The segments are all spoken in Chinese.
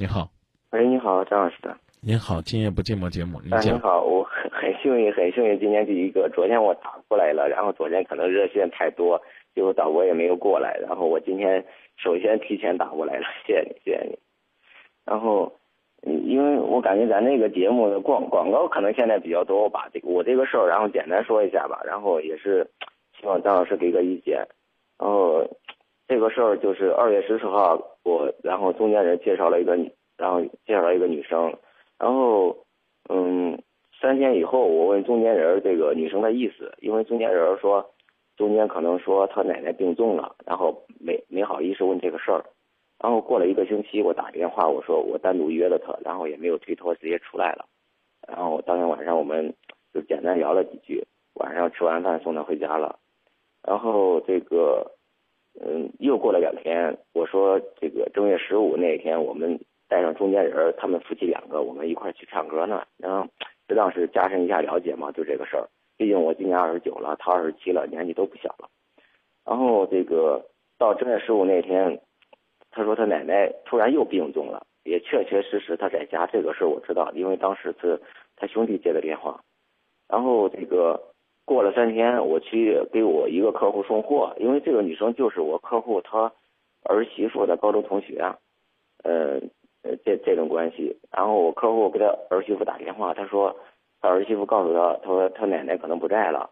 你好，喂，你好，张老师。您好，今夜不寂寞节目，您啊，讲。你好，我很很幸运，很幸运，今天第一个。昨天我打过来了，然后昨天可能热线太多，结果导播也没有过来。然后我今天首先提前打过来了，谢谢你，谢谢你。然后，嗯因为我感觉咱那个节目的广广告可能现在比较多，我把这个我这个事儿，然后简单说一下吧。然后也是希望张老师给个意见。然后这个事儿就是二月十四号，我然后中间人介绍了一个女，然后介绍了一个女生，然后嗯，三天以后我问中间人这个女生的意思，因为中间人说中间可能说她奶奶病重了，然后没没好意思问这个事儿。然后过了一个星期，我打电话我说我单独约了她，然后也没有推脱，直接出来了。然后当天晚上我们就简单聊了几句，晚上吃完饭送她回家了。然后这个，嗯，又过了两天，我说这个正月十五那天，我们带上中间人，他们夫妻两个，我们一块去唱歌呢。然后适当是加深一下了解嘛，就这个事儿。毕竟我今年二十九了，他二十七了，年纪都不小了。然后这个到正月十五那天，他说他奶奶突然又病重了，也确确实实他在家，这个事儿我知道，因为当时是他兄弟接的电话。然后这个过了三天，我去给我一个客户送货，因为这个女生就是我客户她儿媳妇的高中同学，呃呃这这种关系。然后我客户给他儿媳妇打电话，他说他儿媳妇告诉他，他说他奶奶可能不在了，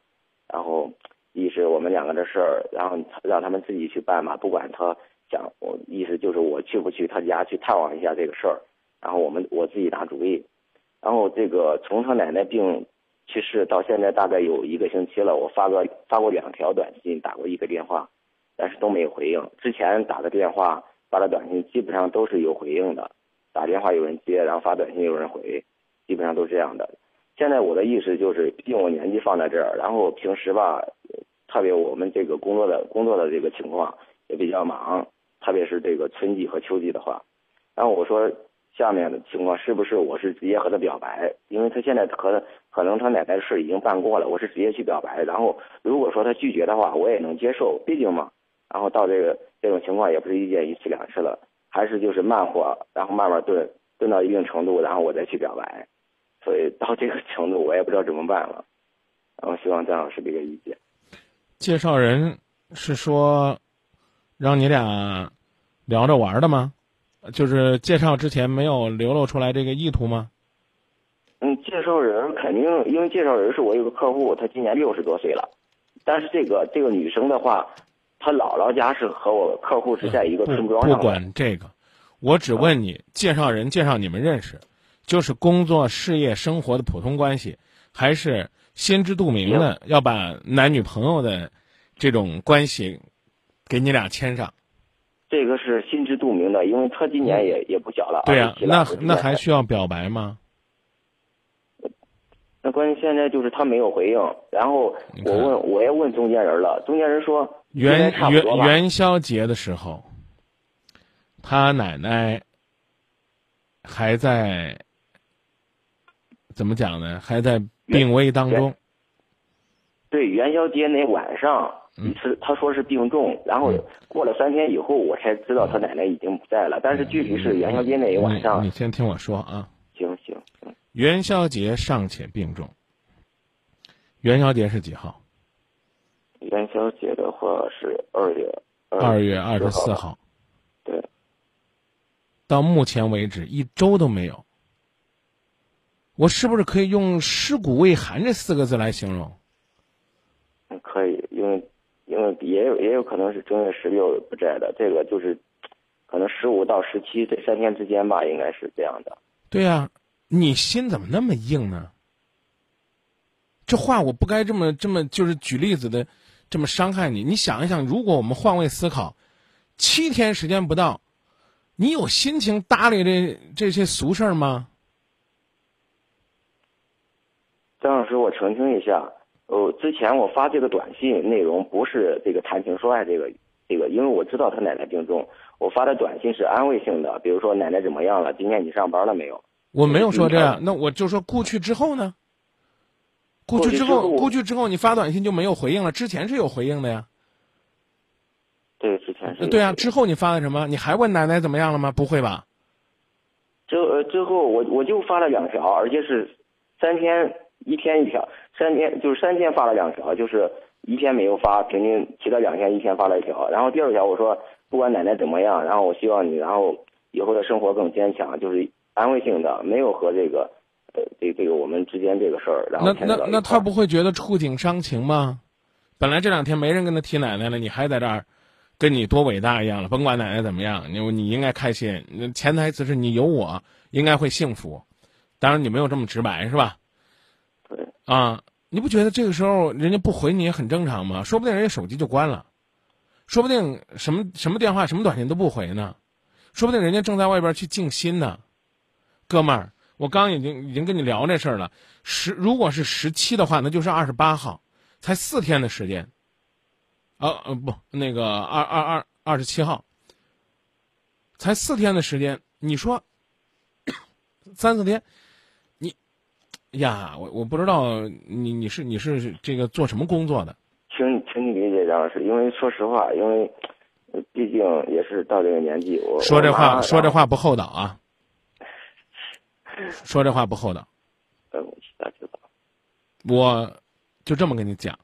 然后意思我们两个的事儿，然后让他们自己去办吧，不管他想我意思就是我去不去他家去探望一下这个事儿，然后我们我自己打主意。然后这个从他奶奶病去世到现在大概有一个星期了，我发个发过两条短信，打过一个电话，但是都没有回应。之前打的电话、发的短信基本上都是有回应的，打电话有人接，然后发短信有人回，基本上都是这样的。现在我的意思就是，毕竟我年纪放在这儿，然后平时吧，特别我们这个工作的工作的这个情况也比较忙，特别是这个春季和秋季的话，然后我说下面的情况是不是我是直接和他表白？因为他现在可可能他奶奶的事已经办过了，我是直接去表白。然后如果说他拒绝的话，我也能接受，毕竟嘛。然后到这个这种情况也不是一件一次两次了，还是就是慢火，然后慢慢炖炖到一定程度，然后我再去表白。所以到这个程度，我也不知道怎么办了。然后希望张老师给个意见。介绍人是说让你俩聊着玩的吗？就是介绍之前没有流露出来这个意图吗？嗯，介绍人肯定，因为介绍人是我有个客户，他今年六十多岁了，但是这个这个女生的话，她姥姥家是和我客户是在一个村庄上不。管这个，我只问你，介绍人介绍你们认识，就是工作、事业、生活的普通关系，还是心知肚明的要把男女朋友的这种关系给你俩牵上？这个是心知肚明的，因为他今年也、也不小了。对呀、27了那那还需要表白吗？那关键现在就是他没有回应，然后我问我也问中间人了，中间人说元元。元宵节的时候，他奶奶还在怎么讲呢？还在病危当中。对元宵节那晚上，嗯是他说是病重，然后过了三天以后，我才知道他奶奶已经不在了。但是具体是元宵节那一晚上你，先听我说啊。行行行，元宵节尚且病重。元宵节是几号？元宵节的话是二月二月二十四号。号。对，到目前为止一周都没有。我是不是可以用“尸骨未寒”这四个字来形容？嗯可以，因为因为也有也有可能是正月十六不在的，这个就是可能十五到十七这三天之间吧，应该是这样的。对呀、你心怎么那么硬呢？这话我不该这么这么就是举例子的，这么伤害你。你想一想，如果我们换位思考，七天时间不到，你有心情搭理这这些俗事儿吗？张老师，我澄清一下，呃，之前我发这个短信内容不是这个谈情说爱这个这个，因为我知道他奶奶病重，我发的短信是安慰性的，比如说奶奶怎么样了，今天你上班了没有？我没有说这嗯样，那我就说过去之后呢？过去之后，过去之后你发短信就没有回应了，之前是有回应的呀。对，之前是对啊，之后你发的什么？你还问奶奶怎么样了吗？不会吧？之后呃之后我我就发了两条，而且是三天一天一条，三天就是三天发了两条，就是一天没有发，平均其他两天一天发了一条。然后第二条我说不管奶奶怎么样，然后我希望你然后以后的生活更坚强，就是安慰性的，没有和这个呃这这个我们之间这个事儿。然后那那那他不会觉得触景伤情吗？本来这两天没人跟他提奶奶了，你还在这儿。跟你多伟大一样了，甭管奶奶怎么样，你你应该开心。那潜台词是你有我，应该会幸福。当然你没有这么直白，是吧？啊，你不觉得这个时候人家不回你也很正常吗？说不定人家手机就关了，说不定什么什么电话、什么短信都不回呢，说不定人家正在外边去静心呢。哥们儿，我刚已经已经跟你聊这事儿了。十如果是十七的话，那就是二十八号，才四天的时间。啊呃不，那个二二二二十七号，才四天的时间，你说三四天，呀，我我不知道你你是你是这个做什么工作的？请请你理解杨老师，因为说实话，因为毕竟也是到这个年纪，我说这话说这话不厚道啊，说这话不厚道。嗯，我知道。我就这么跟你讲。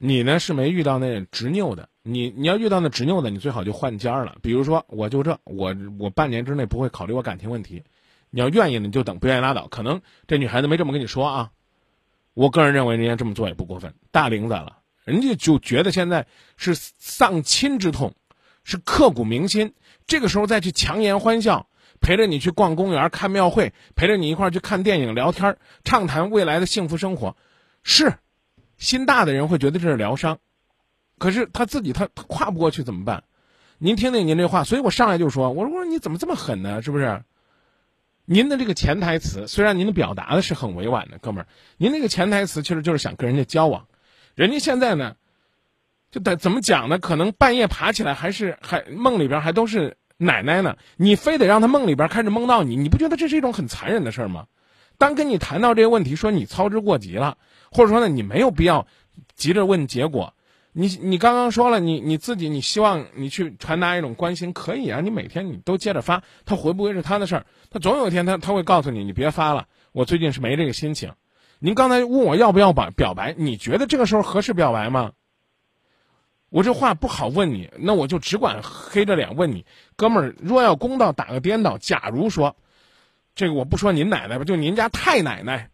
你呢是没遇到那执拗的，你你要遇到那执拗的，你最好就换家了。比如说，我就这，我我半年之内不会考虑我感情问题。你要愿意呢，你就等；不愿意拉倒。可能这女孩子没这么跟你说啊。我个人认为，人家这么做也不过分。大龄的了，人家就觉得现在是丧亲之痛，是刻骨铭心。这个时候再去强颜欢笑，陪着你去逛公园、看庙会，陪着你一块去看电影、聊天、畅谈未来的幸福生活，是。心大的人会觉得这是疗伤，可是他自己他他跨不过去怎么办？您听听您这话，所以我上来就说，我说我说你怎么这么狠呢？是不是？您的这个潜台词虽然您的表达的是很委婉的，哥们儿，您那个潜台词其实就是想跟人家交往，人家现在呢，就得怎么讲呢？可能半夜爬起来还是还梦里边还都是奶奶呢，你非得让他梦里边开始梦到你，你不觉得这是一种很残忍的事儿吗？当跟你谈到这个问题，说你操之过急了，或者说呢，你没有必要急着问结果。你你刚刚说了，你你自己你希望你去传达一种关心，可以啊，你每天你都接着发，他回不回是他的事儿，他总有一天他他会告诉你，你别发了，我最近是没这个心情。您刚才问我要不要表表白，你觉得这个时候合适表白吗？我这话不好问你，那我就只管黑着脸问你，哥们儿，若要公道打个颠倒，假如说。这个我不说您奶奶吧，就您家太奶奶，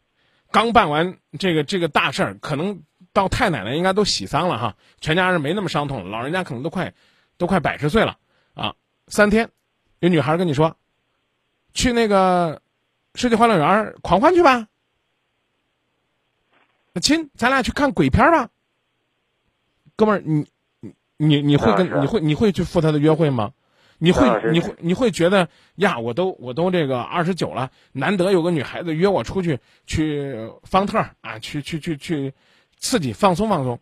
刚办完这个这个大事儿，可能到太奶奶应该都喜丧了哈，全家人没那么伤痛，老人家可能都快，都快百十岁了啊。三天，有女孩跟你说，去那个世纪欢乐园狂欢去吧，亲，咱俩去看鬼片吧。哥们儿，你你你你会跟你会你会去赴他的约会吗？你会你会你会觉得呀，我都我都这个二十九了，难得有个女孩子约我出去去方特啊，去去去去刺激放松放松。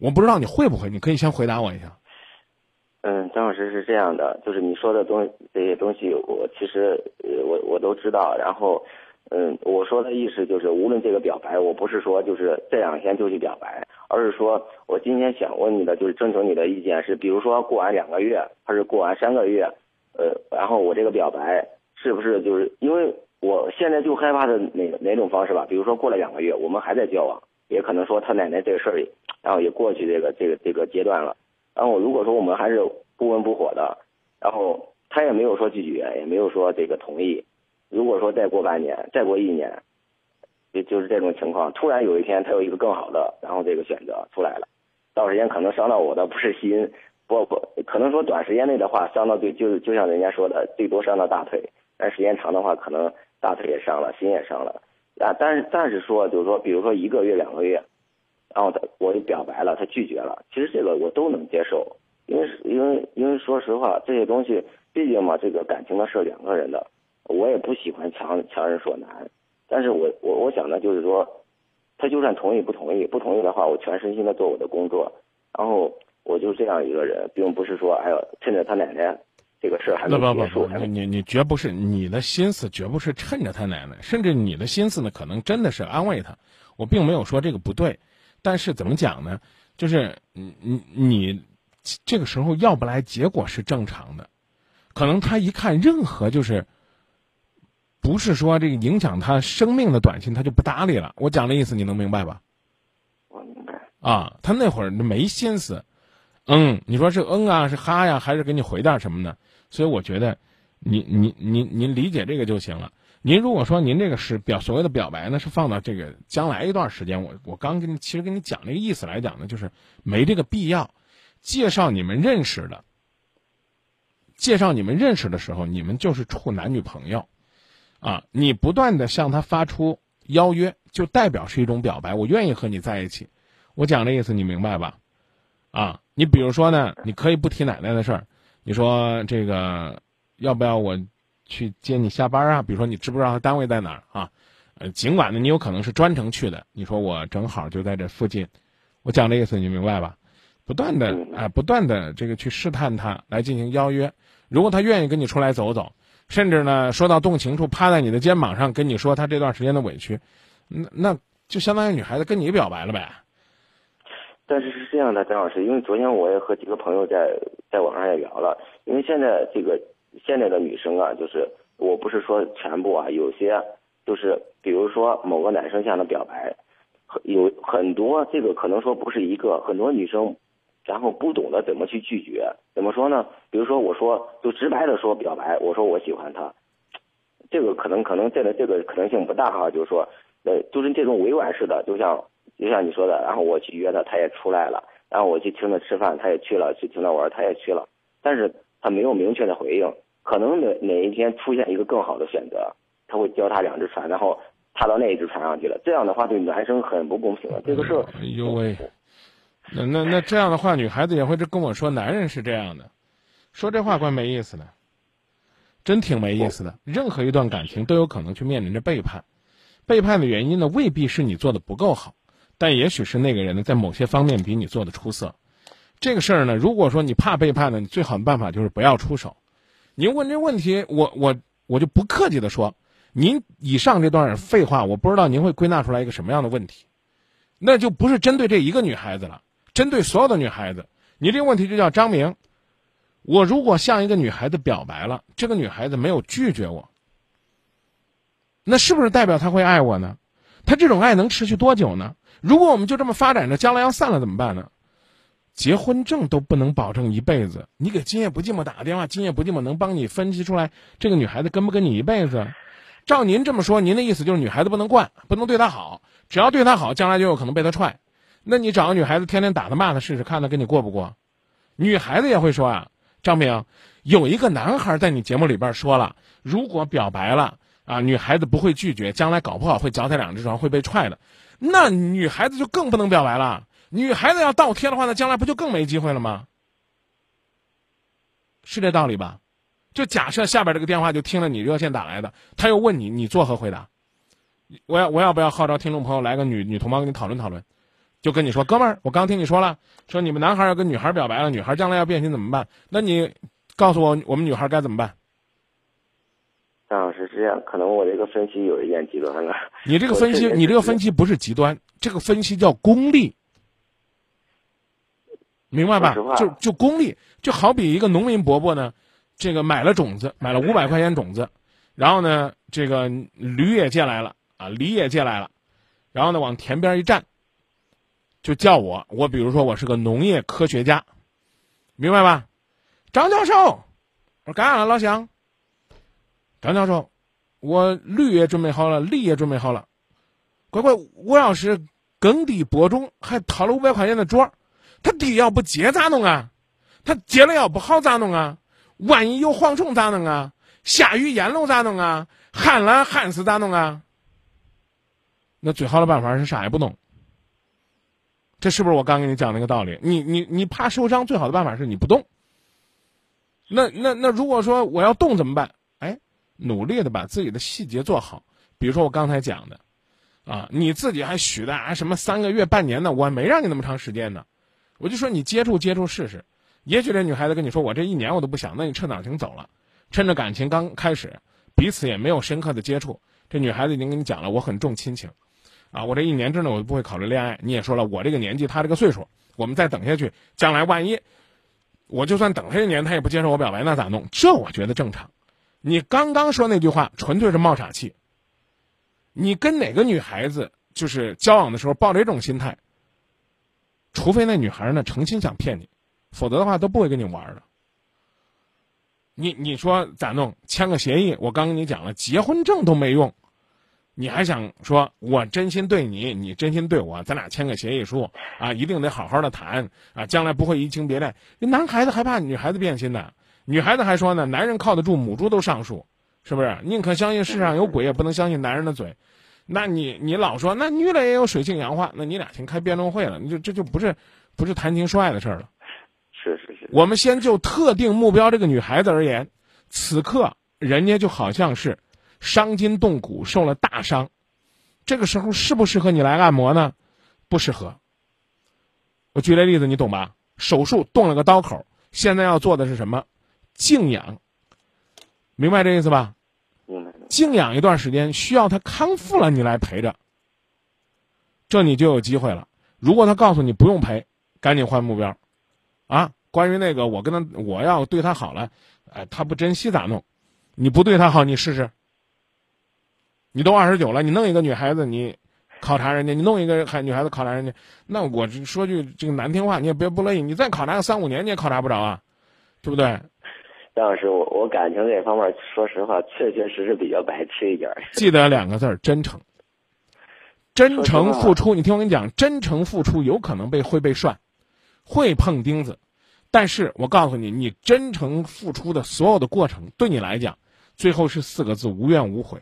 我不知道你会不会，你可以先回答我一下。嗯，张老师是这样的，就是你说的东这些东西，我其实我我都知道。然后，嗯，我说的意思就是，无论这个表白，我不是说就是这两天就去表白。而是说，我今天想问你的，就是征求你的意见，是比如说过完两个月，还是过完三个月，呃，然后我这个表白是不是就是因为我现在就害怕的哪哪种方式吧？比如说过了两个月，我们还在交往，也可能说他奶奶这个事儿，然后也过去这个这个这个阶段了。然后如果说我们还是不温不火的，然后他也没有说拒绝，也没有说这个同意。如果说再过半年，再过一年。就就是这种情况，突然有一天他有一个更好的，然后这个选择出来了，到时间可能伤到我的不是心，不不，可能说短时间内的话伤到最就就像人家说的，最多伤到大腿，但时间长的话，可能大腿也伤了，心也伤了啊。但是但是说就是说，比如说一个月两个月，然后他我就表白了，他拒绝了，其实这个我都能接受，因为因为因为说实话，这些东西毕竟嘛，这个感情的事两个人的，我也不喜欢强强人所难。但是我我我想呢，就是说，他就算同意不同意，不同意的话，我全身心的做我的工作，然后我就这样一个人，并不是说，哎呦，趁着他奶奶这个事还没结束，你你绝不是你的心思，绝不是趁着他奶奶，甚至你的心思呢，可能真的是安慰他。我并没有说这个不对，但是怎么讲呢？就是你你你这个时候要不来，结果是正常的，可能他一看任何就是。不是说这个影响他生命的短信他就不搭理了。我讲的意思你能明白吧？我明白。啊，他那会儿没心思，嗯，你说是嗯啊，是哈呀，还是给你回点什么呢？所以我觉得，您您您您理解这个就行了。您如果说您这个是表所谓的表白呢，是放到这个将来一段时间，我我刚跟你其实跟你讲这个意思来讲呢，就是没这个必要。介绍你们认识的，介绍你们认识的时候，你们就是处男女朋友，啊，你不断的向他发出邀约，就代表是一种表白，我愿意和你在一起。我讲这意思你明白吧？啊，你比如说呢，你可以不提奶奶的事儿，你说这个要不要我去接你下班啊？比如说你知不知道他单位在哪儿啊？呃，尽管呢你有可能是专程去的，你说我正好就在这附近，我讲这意思你明白吧？不断的啊，不断的这个去试探他，来进行邀约。如果他愿意跟你出来走走，甚至呢说到动情处，趴在你的肩膀上跟你说他这段时间的委屈，那那就相当于女孩子跟你表白了呗。但是是这样的，张老师，因为昨天我也和几个朋友在在网上也聊了，因为现在这个现在的女生啊，就是我不是说全部啊，有些就是比如说某个男生向她表白，有很多这个可能说不是一个，很多女生。然后不懂得怎么去拒绝，怎么说呢？比如说，我说就直白的说表白，我说我喜欢他，这个可能可能这个这个可能性不大哈。就是说，呃，就是这种委婉式的，就像就像你说的，然后我去约他，他也出来了，然后我去请他吃饭，他也去了，去请他玩，他也去了，但是他没有明确的回应，可能哪哪一天出现一个更好的选择，他会脚踏两只船，然后踏到那一只船上去了，这样的话对男生很不公平的，这个事。哎呦喂！那那那这样的话，女孩子也会跟我说，男人是这样的，说这话怪没意思的，真挺没意思的。任何一段感情都有可能去面临着背叛，背叛的原因呢，未必是你做的不够好，但也许是那个人呢，在某些方面比你做的出色。这个事儿呢，如果说你怕背叛呢，你最好的办法就是不要出手。您问这问题，我我我就不客气的说，您以上这段废话，我不知道您会归纳出来一个什么样的问题，那就不是针对这一个女孩子了。针对所有的女孩子，你这个问题就叫张明。我如果向一个女孩子表白了，这个女孩子没有拒绝我，那是不是代表她会爱我呢？她这种爱能持续多久呢？如果我们就这么发展着，将来要散了怎么办呢？结婚证都不能保证一辈子。你给今夜不寂寞打个电话，今夜不寂寞能帮你分析出来这个女孩子跟不跟你一辈子？照您这么说，您的意思就是女孩子不能惯，不能对她好，只要对她好，将来就有可能被她踹。那你找个女孩子天天打她骂她试试，看她跟你过不过？女孩子也会说啊，张明，有一个男孩在你节目里边说了，如果表白了啊，女孩子不会拒绝，将来搞不好会脚踩两只船，会被踹的。那女孩子就更不能表白了。女孩子要倒贴的话，那将来不就更没机会了吗？是这道理吧？就假设下边这个电话就听了你热线打来的，他又问你，你作何回答？我要我要不要号召听众朋友来个女女同胞跟你讨论讨论？就跟你说，哥们儿，我刚听你说了，说你们男孩要跟女孩表白了，女孩将来要变心怎么办？那你告诉我，我们女孩该怎么办？张老师是这样，可能我这个分析有一点极端了。你这个分析，你这个分析不是极端，这个分析叫功利，明白吧？就就功利，就好比一个农民伯伯呢，这个买了种子，买了五百块钱种子，然后呢，这个驴也借来了啊，梨也借来了，然后呢，往田边一站。就叫我，我比如说我是个农业科学家，明白吧？张教授，我说干啥了，老乡？张教授，我驴也准备好了，梨也准备好了，乖乖，我要是耕地播种，还掏了五百块钱的桌，他地要不接咋弄啊？他接了要不好咋弄啊？万一有蝗虫咋弄啊？下雨淹了咋弄啊？旱了旱死咋弄啊？那最好的办法是啥也不弄。这是不是我刚跟你讲那个道理？你你你怕受伤，最好的办法是你不动。那那那如果说我要动怎么办？努力的把自己的细节做好。比如说我刚才讲的，啊，你自己还许的啊什么三个月、半年的，我没让你那么长时间呢。我就说你接触接触试试，也许这女孩子跟你说我这一年我都不想，那你趁早请走了，趁着感情刚开始，彼此也没有深刻的接触，这女孩子已经跟你讲了，我很重亲情。啊，我这一年之内我就不会考虑恋爱。你也说了，我这个年纪，他这个岁数，我们再等下去，将来万一，我就算等他一年，他也不接受我表白，那咋弄？这我觉得正常。你刚刚说那句话纯粹是冒傻气。你跟哪个女孩子就是交往的时候抱着这种心态，除非那女孩呢诚心想骗你，否则的话都不会跟你玩的。你你说咋弄？签个协议，我刚跟你讲了，结婚证都没用，你还想说我真心对你，你真心对我，咱俩签个协议书啊，一定得好好的谈啊，将来不会移情别恋。男孩子还怕女孩子变心呢，女孩子还说呢，男人靠得住，母猪都上树，是不是？宁可相信世上有鬼，也不能相信男人的嘴。那你你老说那女的也有水性杨花，那你俩先开辩论会了，你就这就不是不是谈情说爱的事儿了。是是是。我们先就特定目标这个女孩子而言，此刻人家就好像是伤筋动骨，受了大伤，这个时候适不适合你来按摩呢？不适合。我举个例子，你懂吧？手术动了个刀口，现在要做的是什么？静养。明白这意思吧？静养一段时间，需要他康复了，你来陪着，这你就有机会了。如果他告诉你不用陪，赶紧换目标，啊，关于那个我跟他我要对他好了，哎，他不珍惜咋弄？你不对他好，你试试。你都二十九了，你弄一个女孩子，你考察人家，你弄一个孩女孩子考察人家，那我说句这个难听话，你也别不乐意，你再考察个三五年，你也考察不着啊，对不对？张老师，我我感情这方面，说实话，确确实实比较白痴一点。记得两个字儿：真诚。真诚付出，你听我跟你讲，真诚付出有可能被会被涮，会碰钉子。但是我告诉你，你真诚付出的所有的过程，对你来讲，最后是四个字：无怨无悔。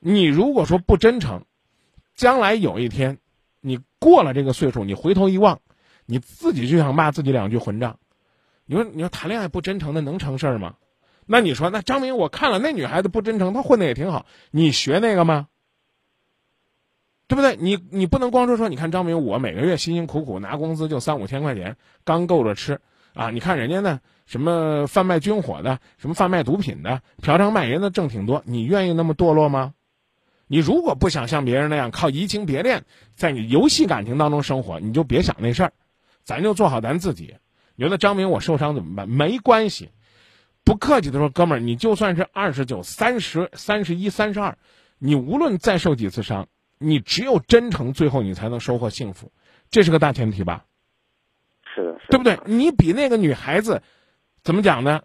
你如果说不真诚，将来有一天，你过了这个岁数，你回头一望，你自己就想骂自己两句混账。你说，你说谈恋爱不真诚的能成事儿吗？那你说，那张明，我看了那女孩子不真诚，她混的也挺好，你学那个吗？对不对？你你不能光说说，你看张明，我每个月辛辛苦苦拿工资就三五千块钱，刚够着吃啊！你看人家呢，什么贩卖军火的，什么贩卖毒品的，嫖娼卖淫的挣挺多，你愿意那么堕落吗？你如果不想像别人那样靠移情别恋，在你游戏感情当中生活，你就别想那事儿，咱就做好咱自己。你说那张明我受伤怎么办？没关系，不客气的说，哥们儿，你就算是二十九、三十、三十一、三十二，你无论再受几次伤，你只有真诚，最后你才能收获幸福，这是个大前提吧？是的，对不对？你比那个女孩子，怎么讲呢？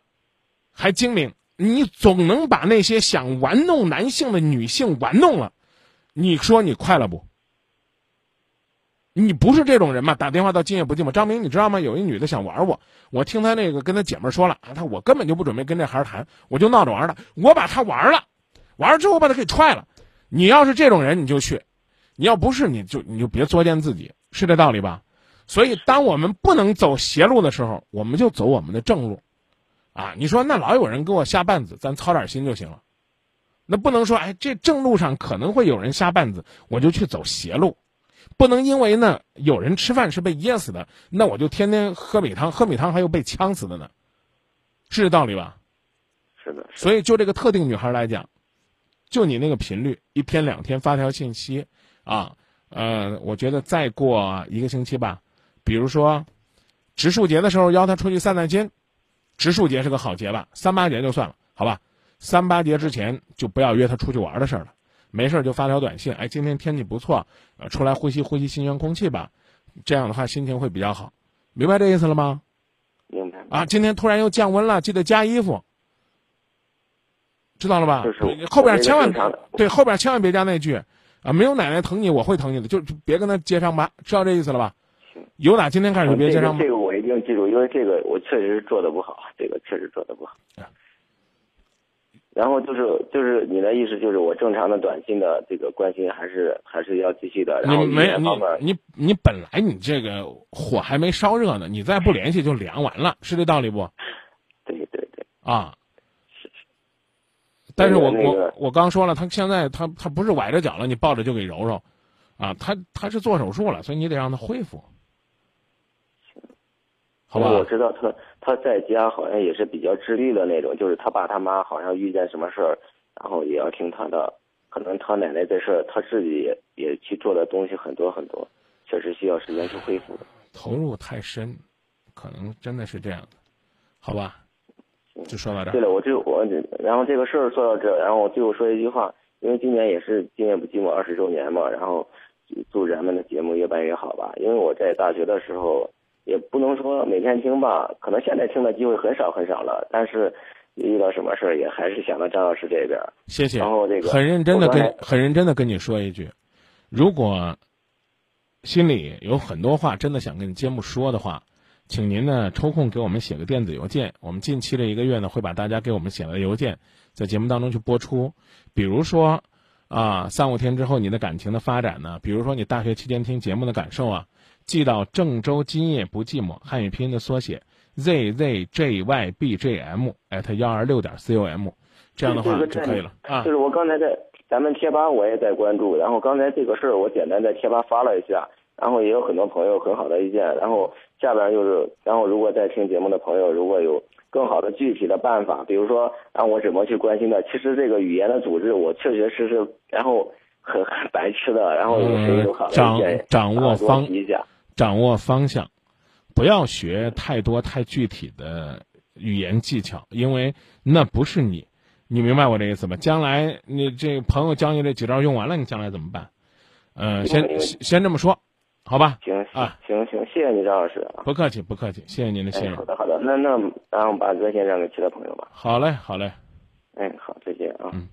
还精明，你总能把那些想玩弄男性的女性玩弄了，你说你快乐不？你不是这种人嘛？打电话到今夜不寂寞，张明，你知道吗？有一女的想玩我，我听她那个跟她姐们说了啊，她我根本就不准备跟这孩儿谈，我就闹着玩的，我把她玩了，玩了之后把她给踹了。你要是这种人，你就去；你要不是，你就你就别作践自己，是这道理吧？所以，当我们不能走邪路的时候，我们就走我们的正路，啊，你说那老有人给我下绊子，咱操点心就行了。那不能说，哎，这正路上可能会有人下绊子，我就去走邪路。不能因为呢有人吃饭是被噎死的，那我就天天喝米汤，喝米汤还有被呛死的呢，是这道理吧？是的。所以就这个特定女孩来讲，就你那个频率，一天两天发条信息，啊，呃，我觉得再过一个星期吧，比如说植树节的时候邀她出去散散心，植树节是个好节吧，三八节就算了，好吧，三八节之前就不要约她出去玩的事儿了。没事就发条短信，哎，今天天气不错，呃，出来呼吸呼吸新鲜空气吧，这样的话心情会比较好，明白这意思了吗？明白。啊，今天突然又降温了，记得加衣服，知道了吧？就是后边千万对后边千万别加那句，啊，没有奶奶疼你，我会疼你的，就别跟他接上吧，知道这意思了吧？行。有打今天开始就别接上。这个我一定记住，因为这个我确实做的不好，这个确实做的不好。然后就是就是你的意思就是我正常的短信的这个关心还是还是要继续的。然后没你你你本来你这个火还没烧热呢，你再不联系就凉完了，是这道理不？对对对。啊。是。但是我我我刚说了，他现在他他不是崴着脚了，你抱着就给揉揉，啊，他他是做手术了，所以你得让他恢复。好吧，我知道他他在家好像也是比较自律的那种，就是他爸他妈好像遇见什么事儿，然后也要听他的。可能他奶奶这事儿，他自己也也去做的东西很多很多，确实需要时间去恢复的。投入太深，可能真的是这样的，好吧？就说到这儿。对了，我就我然后这个事儿说到这，然后我最后说一句话，因为今年也是《今夜不寂寞》二十周年嘛，然后祝咱们的节目越办越好吧。因为我在大学的时候，也不能说每天听吧，可能现在听的机会很少很少了，但是遇到什么事儿也还是想到张老师这边。谢谢。然后这个很认真的跟很认真的跟你说一句，如果心里有很多话真的想跟节目说的话，请您呢抽空给我们写个电子邮件。我们近期的一个月呢会把大家给我们写的邮件在节目当中去播出。比如说啊，三五天之后你的感情的发展呢，比如说你大学期间听节目的感受啊，寄到郑州今夜不寂寞汉语拼音的缩写 z z j y b j m at 幺二六点 com，这样的话就可以了啊就。是我刚才在咱们贴吧我也在关注，然后刚才这个事儿我简单在贴吧发了一下，然后也有很多朋友很好的意见，然后下边就是，然后如果在听节目的朋友如果有更好的具体的办法，比如说让我怎么去关心的，其实这个语言的组织我确确实实，然后很很白痴的，然后有谁有好的意见，嗯掌掌握方提一下。掌握方向，不要学太多太具体的语言技巧，因为那不是你。你明白我这意思吧？将来你这朋友教你这几招用完了，你将来怎么办？呃，先先先这么说，好吧？行啊行行，谢谢你张老师啊。不客气，不客气，谢谢您的信哎，任好。的好的，那那然后把热线让给其他朋友吧。好嘞，好嘞。哎，好，再见啊。嗯